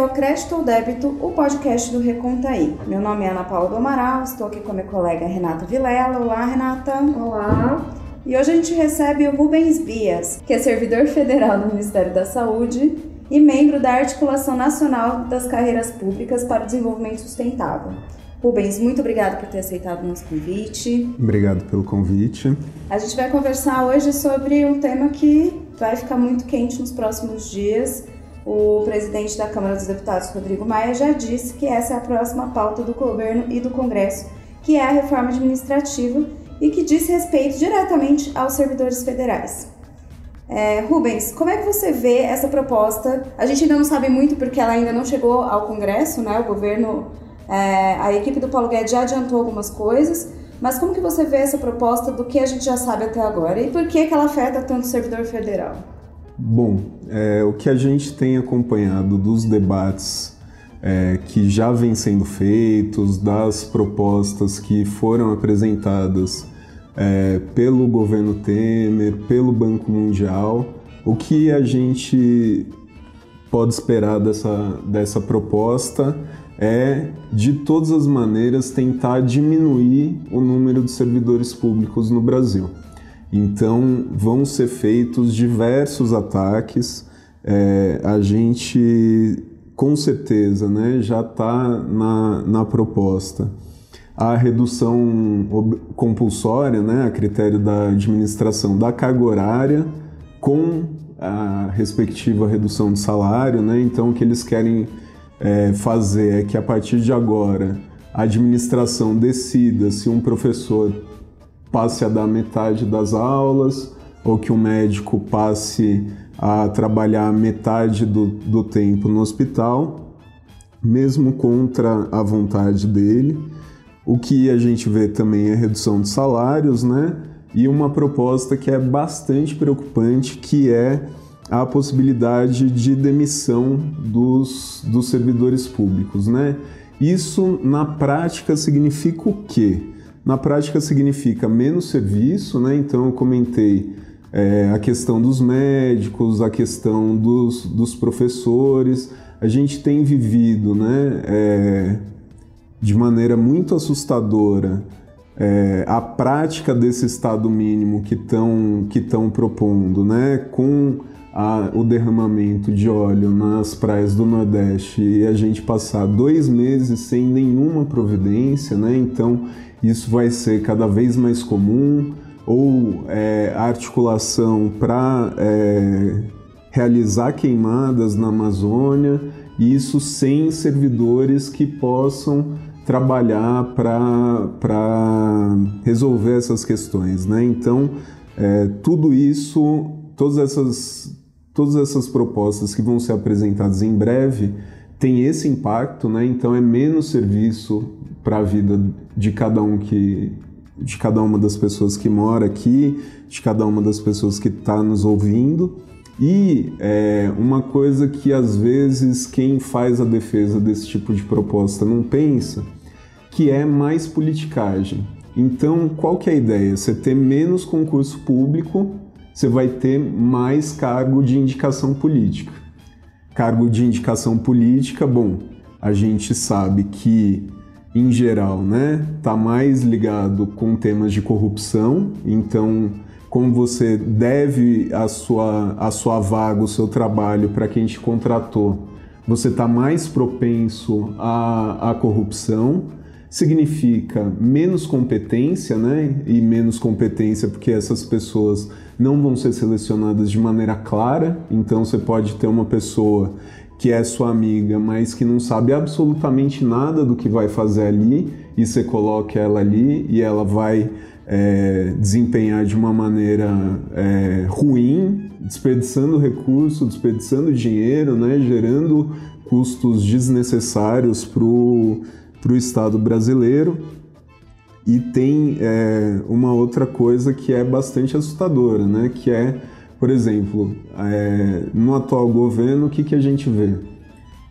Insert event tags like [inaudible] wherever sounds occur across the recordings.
é o Crédito ou Débito, o podcast do Recontaí. Meu nome é Ana Paula do Amaral, estou aqui com a minha colega Renata Vilela. Olá, Renata. Olá. E hoje a gente recebe o Rubens Bias, que é servidor federal do Ministério da Saúde e membro da Articulação Nacional das Carreiras Públicas para o Desenvolvimento Sustentável. Rubens, muito obrigado por ter aceitado o nosso convite. Obrigado pelo convite. A gente vai conversar hoje sobre um tema que vai ficar muito quente nos próximos dias. O presidente da Câmara dos Deputados, Rodrigo Maia, já disse que essa é a próxima pauta do governo e do Congresso, que é a reforma administrativa e que diz respeito diretamente aos servidores federais. É, Rubens, como é que você vê essa proposta? A gente ainda não sabe muito porque ela ainda não chegou ao Congresso, né? O governo é, a equipe do Paulo Guedes já adiantou algumas coisas, mas como que você vê essa proposta do que a gente já sabe até agora e por que, que ela afeta tanto o servidor federal? Bom, é, o que a gente tem acompanhado dos debates é, que já vêm sendo feitos, das propostas que foram apresentadas é, pelo governo Temer, pelo Banco Mundial, o que a gente pode esperar dessa, dessa proposta é, de todas as maneiras, tentar diminuir o número de servidores públicos no Brasil. Então, vão ser feitos diversos ataques. É, a gente, com certeza, né, já está na, na proposta a redução compulsória, né, a critério da administração da carga horária, com a respectiva redução de salário, né? Então, o que eles querem é, fazer é que a partir de agora a administração decida se um professor passe a dar metade das aulas ou que um médico passe a trabalhar metade do, do tempo no hospital, mesmo contra a vontade dele. O que a gente vê também é redução de salários, né? E uma proposta que é bastante preocupante, que é a possibilidade de demissão dos, dos servidores públicos, né? Isso na prática significa o quê? Na prática significa menos serviço, né? Então eu comentei é, a questão dos médicos, a questão dos, dos professores. A gente tem vivido, né? É, de maneira muito assustadora é, a prática desse estado mínimo que estão que propondo, né? Com a, o derramamento de óleo nas praias do Nordeste e a gente passar dois meses sem nenhuma providência, né? Então isso vai ser cada vez mais comum ou é, a articulação para é, realizar queimadas na Amazônia, isso sem servidores que possam trabalhar para resolver essas questões, né? Então é, tudo isso, todas essas todas essas propostas que vão ser apresentadas em breve têm esse impacto, né? Então é menos serviço para a vida de cada um que de cada uma das pessoas que mora aqui, de cada uma das pessoas que está nos ouvindo. E é, uma coisa que às vezes quem faz a defesa desse tipo de proposta não pensa, que é mais politicagem. Então, qual que é a ideia? Você ter menos concurso público você vai ter mais cargo de indicação política. Cargo de indicação política, bom, a gente sabe que em geral, né, tá mais ligado com temas de corrupção, então como você deve a sua, a sua vaga, o seu trabalho para quem te contratou, você está mais propenso à, à corrupção significa menos competência, né? E menos competência porque essas pessoas não vão ser selecionadas de maneira clara. Então você pode ter uma pessoa que é sua amiga, mas que não sabe absolutamente nada do que vai fazer ali, e você coloca ela ali e ela vai é, desempenhar de uma maneira é, ruim, desperdiçando recurso, desperdiçando dinheiro, né? gerando custos desnecessários para o para o Estado brasileiro. E tem é, uma outra coisa que é bastante assustadora, né? que é, por exemplo, é, no atual governo, o que, que a gente vê?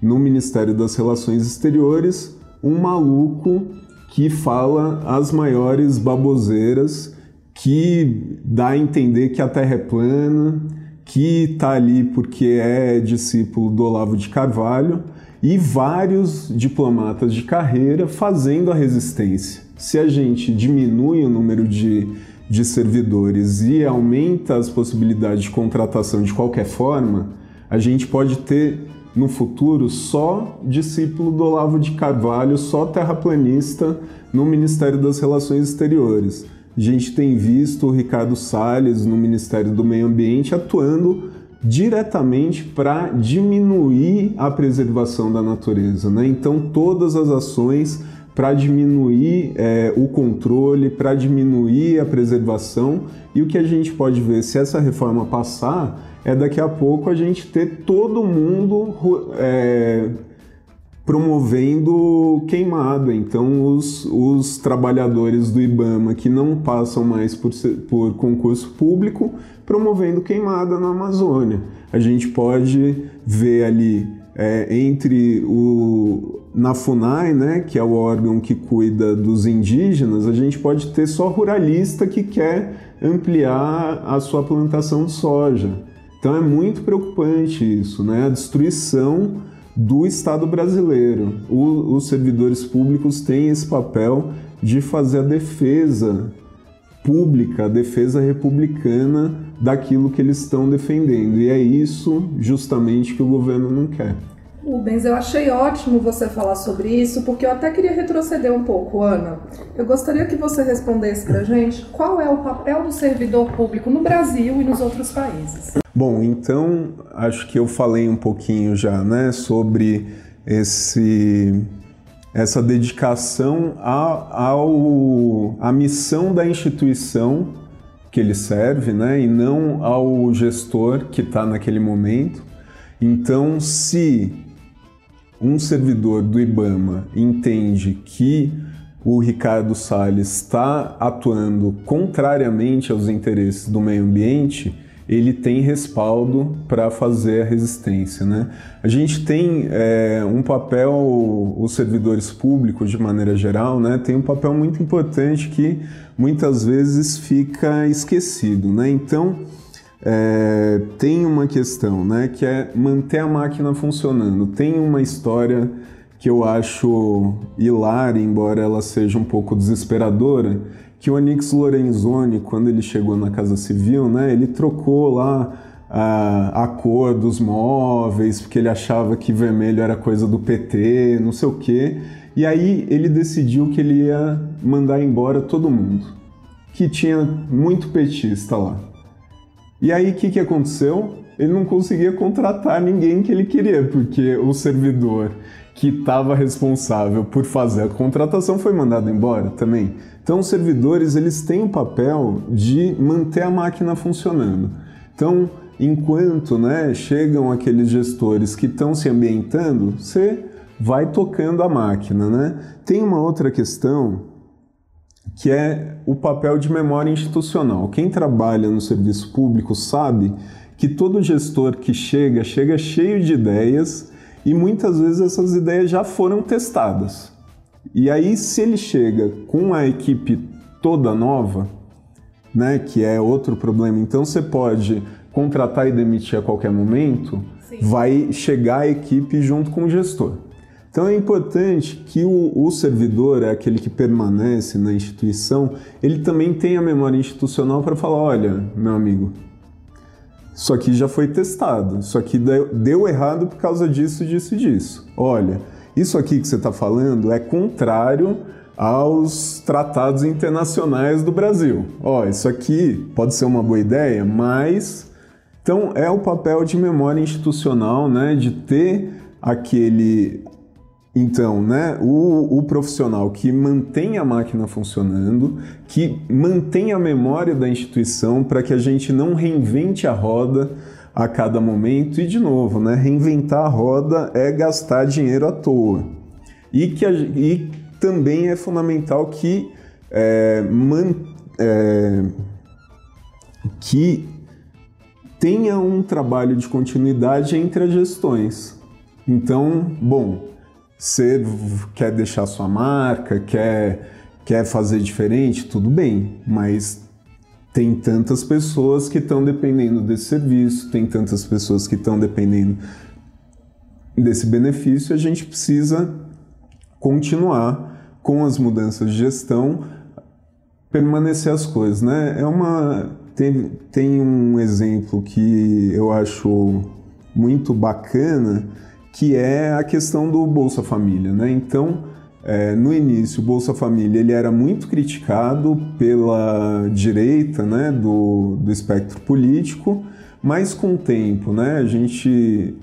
No Ministério das Relações Exteriores, um maluco que fala as maiores baboseiras, que dá a entender que a Terra é plana, que está ali porque é discípulo do Olavo de Carvalho e vários diplomatas de carreira fazendo a resistência. Se a gente diminui o número de, de servidores e aumenta as possibilidades de contratação de qualquer forma, a gente pode ter no futuro só discípulo do Olavo de Carvalho, só terraplanista no Ministério das Relações Exteriores. A gente tem visto o Ricardo Salles no Ministério do Meio Ambiente atuando diretamente para diminuir a preservação da natureza. Né? Então, todas as ações para diminuir é, o controle, para diminuir a preservação. E o que a gente pode ver, se essa reforma passar, é daqui a pouco a gente ter todo mundo é, promovendo queimada. Então, os, os trabalhadores do IBAMA que não passam mais por, por concurso público promovendo queimada na Amazônia. A gente pode ver ali é, entre o na FUNAI, né, que é o órgão que cuida dos indígenas, a gente pode ter só ruralista que quer ampliar a sua plantação de soja. Então é muito preocupante isso, né? A destruição do Estado brasileiro. O, os servidores públicos têm esse papel de fazer a defesa pública, a defesa republicana daquilo que eles estão defendendo. E é isso justamente que o governo não quer. Rubens, eu achei ótimo você falar sobre isso, porque eu até queria retroceder um pouco, Ana. Eu gostaria que você respondesse para gente qual é o papel do servidor público no Brasil e nos outros países. Bom, então acho que eu falei um pouquinho já, né, sobre esse essa dedicação a, ao, à missão da instituição que ele serve, né, e não ao gestor que está naquele momento. Então, se um servidor do IBAMA entende que o Ricardo Salles está atuando contrariamente aos interesses do meio ambiente, ele tem respaldo para fazer a resistência. Né? A gente tem é, um papel, os servidores públicos, de maneira geral, né, tem um papel muito importante que muitas vezes fica esquecido. Né? Então, é, tem uma questão, né, que é manter a máquina funcionando. Tem uma história que eu acho hilária, embora ela seja um pouco desesperadora, que o Anix Lorenzoni, quando ele chegou na Casa Civil, né, ele trocou lá a, a cor dos móveis, porque ele achava que vermelho era coisa do PT, não sei o quê. E aí ele decidiu que ele ia mandar embora todo mundo, que tinha muito petista lá. E aí o que, que aconteceu? Ele não conseguia contratar ninguém que ele queria, porque o servidor que estava responsável por fazer a contratação foi mandado embora também. Então, os servidores eles têm o papel de manter a máquina funcionando. Então, enquanto né, chegam aqueles gestores que estão se ambientando, você vai tocando a máquina. Né? Tem uma outra questão que é o papel de memória institucional. Quem trabalha no serviço público sabe que todo gestor que chega, chega cheio de ideias e muitas vezes essas ideias já foram testadas. E aí, se ele chega com a equipe toda nova, né, que é outro problema, então você pode contratar e demitir a qualquer momento, Sim. vai chegar a equipe junto com o gestor. Então é importante que o, o, servidor, é aquele que permanece na instituição, ele também tenha a memória institucional para falar: olha, meu amigo, isso aqui já foi testado, isso aqui deu, deu errado por causa disso, disso e disso. Olha, isso aqui que você está falando é contrário aos tratados internacionais do Brasil. Ó, isso aqui pode ser uma boa ideia, mas então é o papel de memória institucional, né, de ter aquele então, né, o, o, profissional que mantém a máquina funcionando, que mantém a memória da instituição para que a gente não reinvente a roda a cada momento. E, de novo, né, reinventar a roda é gastar dinheiro à toa. E, que a, e também é fundamental que, é, man, é, que tenha um trabalho de continuidade entre as gestões. Então, bom, você quer deixar sua marca, quer, quer fazer diferente, tudo bem, mas tem tantas pessoas que estão dependendo desse serviço, tem tantas pessoas que estão dependendo desse benefício, a gente precisa continuar com as mudanças de gestão, permanecer as coisas, né? É uma tem, tem um exemplo que eu acho muito bacana, que é a questão do Bolsa Família, né? Então, é, no início, o Bolsa Família ele era muito criticado pela direita né, do, do espectro político, mas com o tempo, né, a gente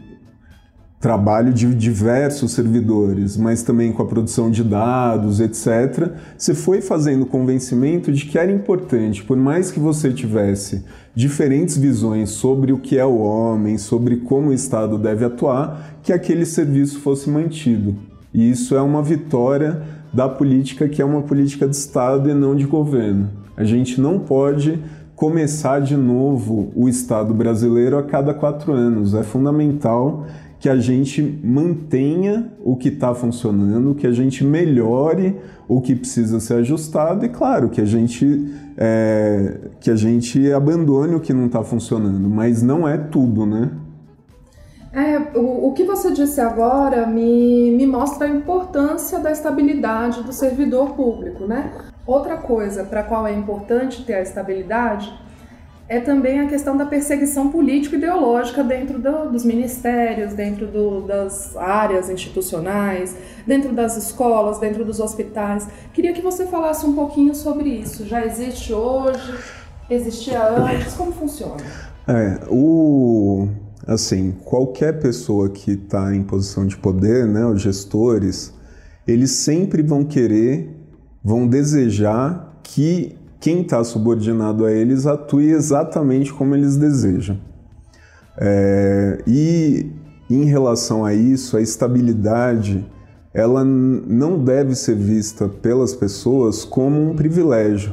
trabalho de diversos servidores, mas também com a produção de dados, etc. Você foi fazendo o convencimento de que era importante, por mais que você tivesse diferentes visões sobre o que é o homem, sobre como o Estado deve atuar, que aquele serviço fosse mantido. E isso é uma vitória da política que é uma política de Estado e não de governo. A gente não pode começar de novo o Estado brasileiro a cada quatro anos. É fundamental que a gente mantenha o que está funcionando, que a gente melhore o que precisa ser ajustado e, claro, que a gente, é, que a gente abandone o que não está funcionando. Mas não é tudo, né? É, o, o que você disse agora me, me mostra a importância da estabilidade do servidor público, né? Outra coisa para a qual é importante ter a estabilidade é também a questão da perseguição político-ideológica dentro do, dos ministérios, dentro do, das áreas institucionais, dentro das escolas, dentro dos hospitais. Queria que você falasse um pouquinho sobre isso. Já existe hoje? Existia antes? Como funciona? É, o assim, qualquer pessoa que está em posição de poder, né, os gestores, eles sempre vão querer, vão desejar que quem está subordinado a eles atue exatamente como eles desejam. É, e em relação a isso, a estabilidade ela não deve ser vista pelas pessoas como um privilégio,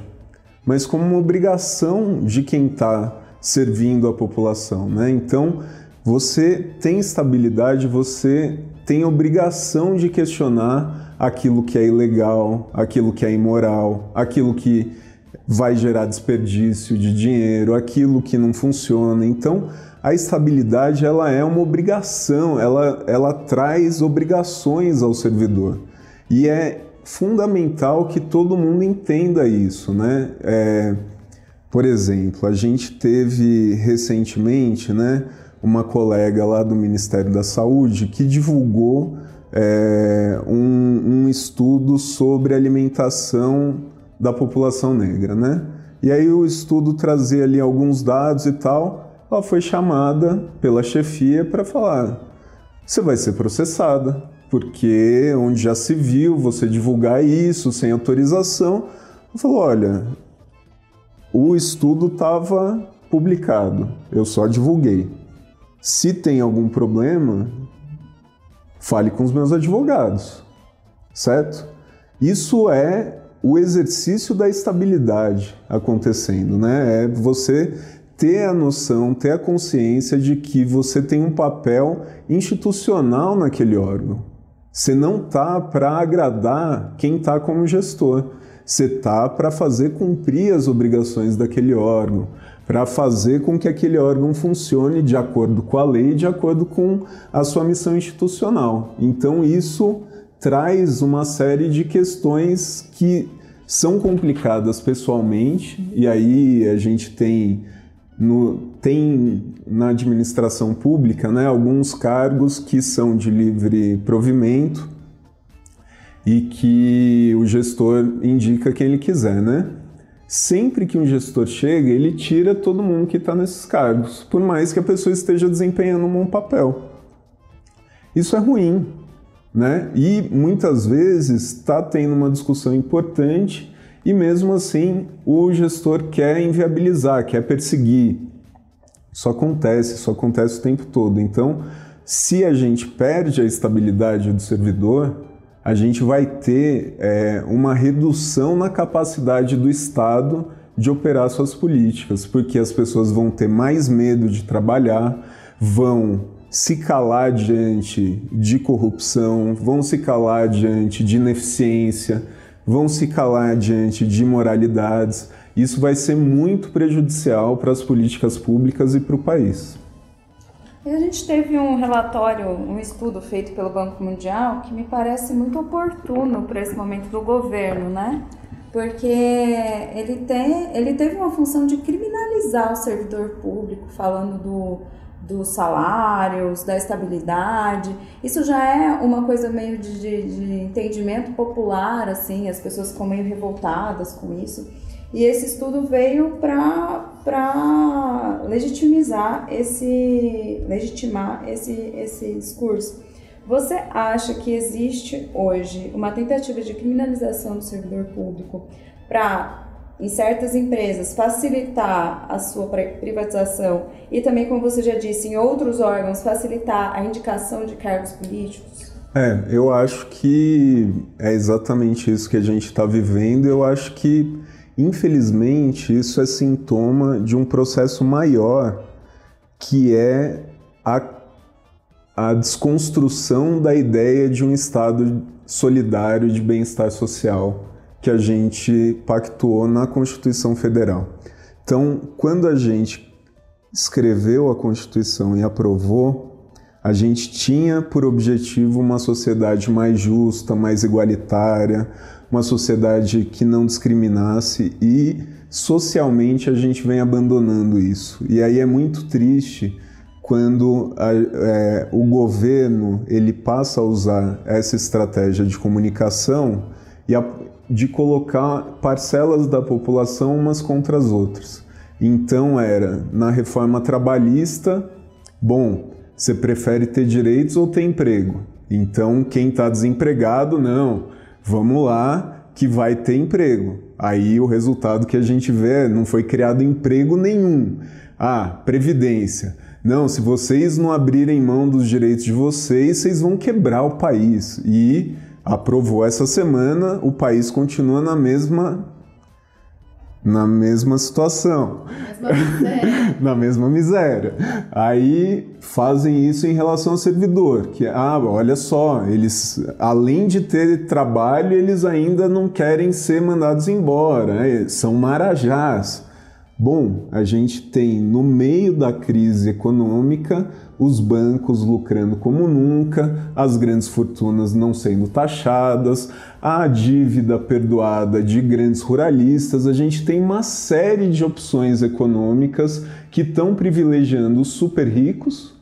mas como uma obrigação de quem está servindo a população. Né? Então, você tem estabilidade, você tem obrigação de questionar aquilo que é ilegal, aquilo que é imoral, aquilo que vai gerar desperdício de dinheiro, aquilo que não funciona. Então, a estabilidade ela é uma obrigação, ela, ela traz obrigações ao servidor. E é fundamental que todo mundo entenda isso, né? É, por exemplo, a gente teve recentemente, né, uma colega lá do Ministério da Saúde que divulgou é, um, um estudo sobre alimentação da população negra, né? E aí o estudo trazia ali alguns dados e tal. Ela foi chamada pela chefia para falar: você vai ser processada, porque onde já se viu você divulgar isso sem autorização. Ela falou: olha, o estudo estava publicado, eu só divulguei. Se tem algum problema, fale com os meus advogados, certo? Isso é o exercício da estabilidade acontecendo, né? É você ter a noção, ter a consciência de que você tem um papel institucional naquele órgão. Você não tá para agradar quem está como gestor. Você tá para fazer cumprir as obrigações daquele órgão, para fazer com que aquele órgão funcione de acordo com a lei, de acordo com a sua missão institucional. Então isso traz uma série de questões que são complicadas pessoalmente, e aí a gente tem, no, tem na administração pública né, alguns cargos que são de livre provimento e que o gestor indica quem ele quiser, né? Sempre que um gestor chega, ele tira todo mundo que está nesses cargos, por mais que a pessoa esteja desempenhando um bom papel. Isso é ruim, né? E muitas vezes está tendo uma discussão importante e mesmo assim o gestor quer inviabilizar, quer perseguir. Isso acontece, isso acontece o tempo todo. Então, se a gente perde a estabilidade do servidor, a gente vai ter é, uma redução na capacidade do Estado de operar suas políticas, porque as pessoas vão ter mais medo de trabalhar, vão se calar diante de corrupção, vão se calar diante de ineficiência, vão se calar diante de imoralidades. Isso vai ser muito prejudicial para as políticas públicas e para o país. A gente teve um relatório, um estudo feito pelo Banco Mundial que me parece muito oportuno para esse momento do governo, né? Porque ele, tem, ele teve uma função de criminalizar o servidor público, falando do, dos salários, da estabilidade. Isso já é uma coisa meio de, de, de entendimento popular, assim, as pessoas ficam meio revoltadas com isso. E esse estudo veio para legitimizar esse, legitimar esse, esse discurso. Você acha que existe hoje uma tentativa de criminalização do servidor público para, em certas empresas, facilitar a sua privatização e também, como você já disse, em outros órgãos, facilitar a indicação de cargos políticos? É, eu acho que é exatamente isso que a gente está vivendo. Eu acho que Infelizmente, isso é sintoma de um processo maior que é a, a desconstrução da ideia de um Estado solidário de bem-estar social que a gente pactuou na Constituição Federal. Então, quando a gente escreveu a Constituição e aprovou, a gente tinha por objetivo uma sociedade mais justa, mais igualitária, uma sociedade que não discriminasse e socialmente a gente vem abandonando isso. E aí é muito triste quando a, é, o governo ele passa a usar essa estratégia de comunicação e a, de colocar parcelas da população umas contra as outras. Então era na reforma trabalhista, bom, você prefere ter direitos ou ter emprego? Então quem está desempregado não vamos lá que vai ter emprego. Aí o resultado que a gente vê é, não foi criado emprego nenhum. Ah, previdência. Não, se vocês não abrirem mão dos direitos de vocês, vocês vão quebrar o país. E aprovou essa semana, o país continua na mesma na mesma situação. Mesma [laughs] na mesma miséria. Aí fazem isso em relação ao servidor, que ah, olha só, eles além de ter trabalho, eles ainda não querem ser mandados embora, né? são marajás. Bom, a gente tem no meio da crise econômica os bancos lucrando como nunca, as grandes fortunas não sendo taxadas, a dívida perdoada de grandes ruralistas, a gente tem uma série de opções econômicas que estão privilegiando os super ricos.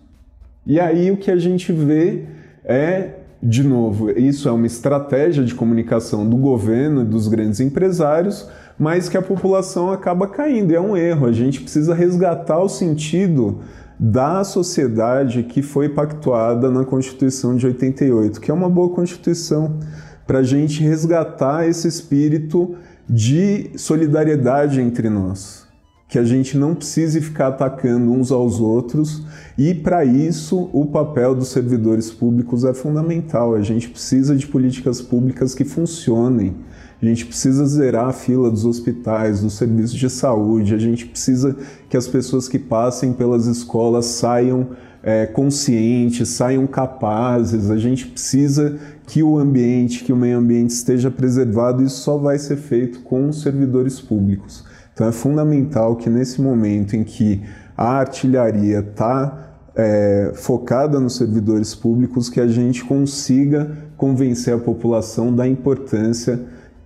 E aí o que a gente vê é de novo, isso é uma estratégia de comunicação do governo e dos grandes empresários, mas que a população acaba caindo. E é um erro. A gente precisa resgatar o sentido da sociedade que foi pactuada na Constituição de 88, que é uma boa Constituição, para a gente resgatar esse espírito de solidariedade entre nós. Que a gente não precise ficar atacando uns aos outros, e para isso o papel dos servidores públicos é fundamental. A gente precisa de políticas públicas que funcionem a gente precisa zerar a fila dos hospitais, dos serviços de saúde, a gente precisa que as pessoas que passem pelas escolas saiam é, conscientes, saiam capazes, a gente precisa que o ambiente, que o meio ambiente esteja preservado, isso só vai ser feito com os servidores públicos. Então é fundamental que nesse momento em que a artilharia está é, focada nos servidores públicos, que a gente consiga convencer a população da importância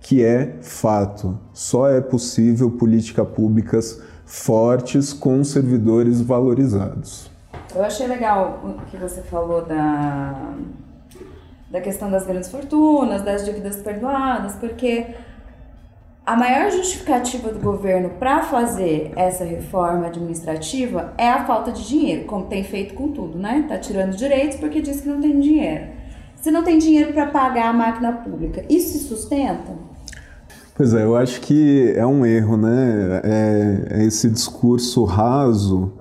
que é fato. Só é possível políticas públicas fortes com servidores valorizados. Eu achei legal o que você falou da, da questão das grandes fortunas, das dívidas perdoadas, porque a maior justificativa do governo para fazer essa reforma administrativa é a falta de dinheiro, como tem feito com tudo, né? Tá tirando direitos porque diz que não tem dinheiro. Se não tem dinheiro para pagar a máquina pública, isso se sustenta? Pois é, eu acho que é um erro, né? É, é esse discurso raso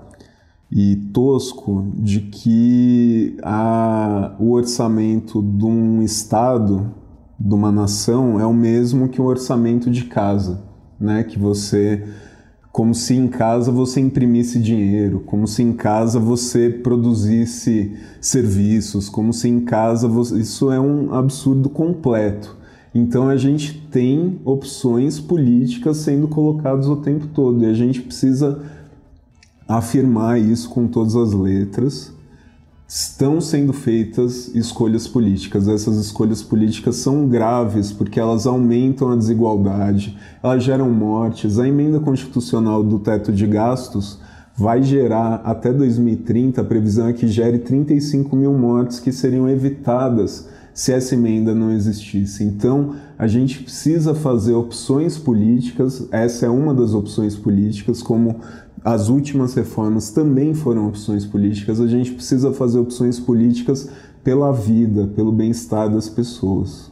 e tosco de que a, o orçamento de um Estado, de uma nação, é o mesmo que o orçamento de casa, né? Que você como se em casa você imprimisse dinheiro, como se em casa você produzisse serviços, como se em casa você... isso é um absurdo completo. Então a gente tem opções políticas sendo colocadas o tempo todo e a gente precisa afirmar isso com todas as letras estão sendo feitas escolhas políticas. Essas escolhas políticas são graves porque elas aumentam a desigualdade, elas geram mortes. A emenda constitucional do teto de gastos vai gerar até 2030, a previsão é que gere 35 mil mortes que seriam evitadas se essa emenda não existisse. Então, a gente precisa fazer opções políticas, essa é uma das opções políticas, como as últimas reformas também foram opções políticas, a gente precisa fazer opções políticas pela vida, pelo bem-estar das pessoas.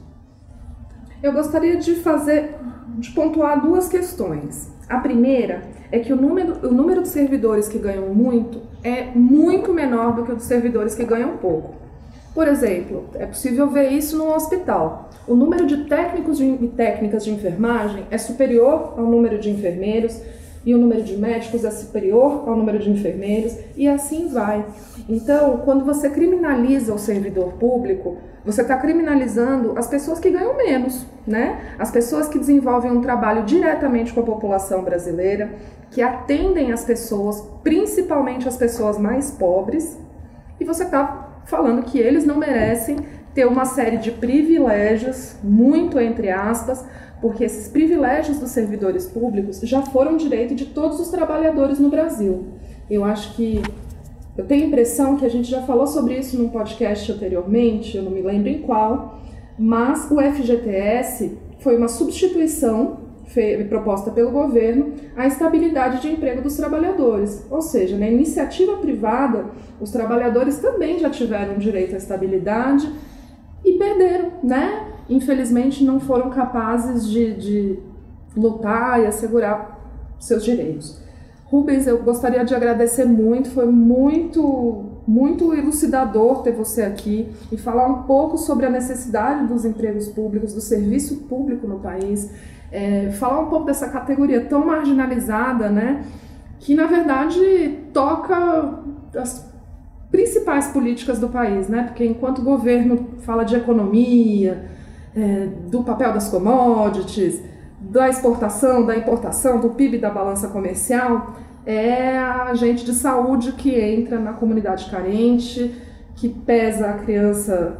Eu gostaria de fazer, de pontuar duas questões. A primeira é que o número, o número de servidores que ganham muito é muito menor do que o dos servidores que ganham pouco. Por exemplo, é possível ver isso no hospital. O número de técnicos e técnicas de enfermagem é superior ao número de enfermeiros e o número de médicos é superior ao número de enfermeiros e assim vai. Então, quando você criminaliza o servidor público, você está criminalizando as pessoas que ganham menos, né? As pessoas que desenvolvem um trabalho diretamente com a população brasileira, que atendem as pessoas, principalmente as pessoas mais pobres, e você está falando que eles não merecem ter uma série de privilégios, muito entre aspas, porque esses privilégios dos servidores públicos já foram direito de todos os trabalhadores no Brasil. Eu acho que eu tenho a impressão que a gente já falou sobre isso num podcast anteriormente, eu não me lembro em qual, mas o FGTS foi uma substituição proposta pelo governo à estabilidade de emprego dos trabalhadores. Ou seja, na iniciativa privada, os trabalhadores também já tiveram direito à estabilidade e perderam, né? Infelizmente não foram capazes de, de lutar e assegurar seus direitos. Rubens, eu gostaria de agradecer muito, foi muito, muito elucidador ter você aqui e falar um pouco sobre a necessidade dos empregos públicos, do serviço público no país é, falar um pouco dessa categoria tão marginalizada, né? Que na verdade toca as principais políticas do país, né? Porque enquanto o governo fala de economia, é, do papel das commodities, da exportação, da importação, do PIB da balança comercial, é a agente de saúde que entra na comunidade carente, que pesa a criança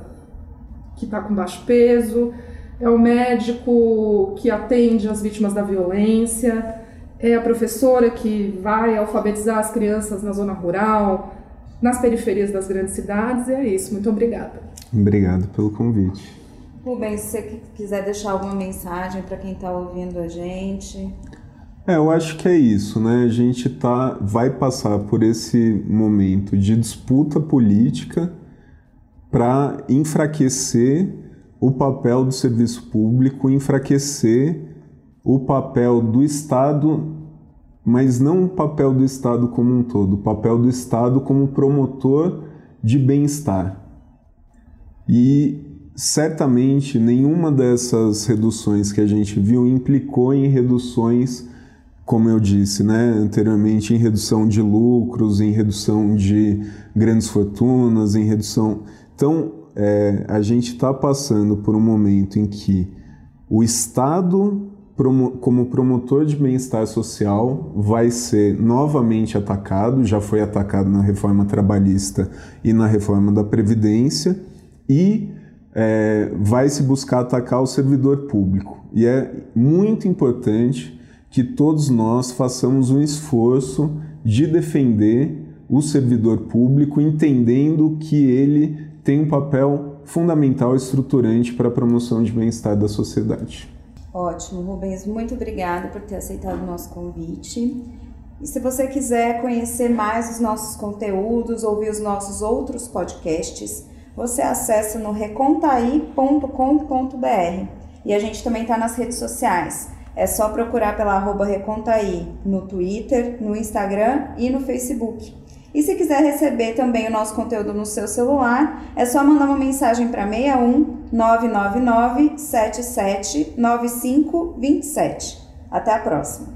que está com baixo peso, é o médico que atende as vítimas da violência, é a professora que vai alfabetizar as crianças na zona rural, nas periferias das grandes cidades, e é isso. Muito obrigada. Obrigado pelo convite. Rubens, se você quiser deixar alguma mensagem para quem está ouvindo a gente. É, eu acho que é isso, né? A gente tá, vai passar por esse momento de disputa política para enfraquecer o papel do serviço público, enfraquecer o papel do Estado, mas não o papel do Estado como um todo, o papel do Estado como promotor de bem-estar. E certamente nenhuma dessas reduções que a gente viu implicou em reduções, como eu disse né, anteriormente, em redução de lucros, em redução de grandes fortunas, em redução. Então, é, a gente está passando por um momento em que o Estado, como promotor de bem-estar social, vai ser novamente atacado, já foi atacado na reforma trabalhista e na reforma da Previdência, e é, vai se buscar atacar o servidor público. E é muito importante que todos nós façamos um esforço de defender o servidor público, entendendo que ele tem um papel fundamental e estruturante para a promoção de bem-estar da sociedade. Ótimo, Rubens, muito obrigada por ter aceitado o nosso convite. E se você quiser conhecer mais os nossos conteúdos, ouvir os nossos outros podcasts, você acessa no recontai.com.br. E a gente também está nas redes sociais. É só procurar pela arroba Recontaí no Twitter, no Instagram e no Facebook. E se quiser receber também o nosso conteúdo no seu celular, é só mandar uma mensagem para 61 999 77 95 27. Até a próxima!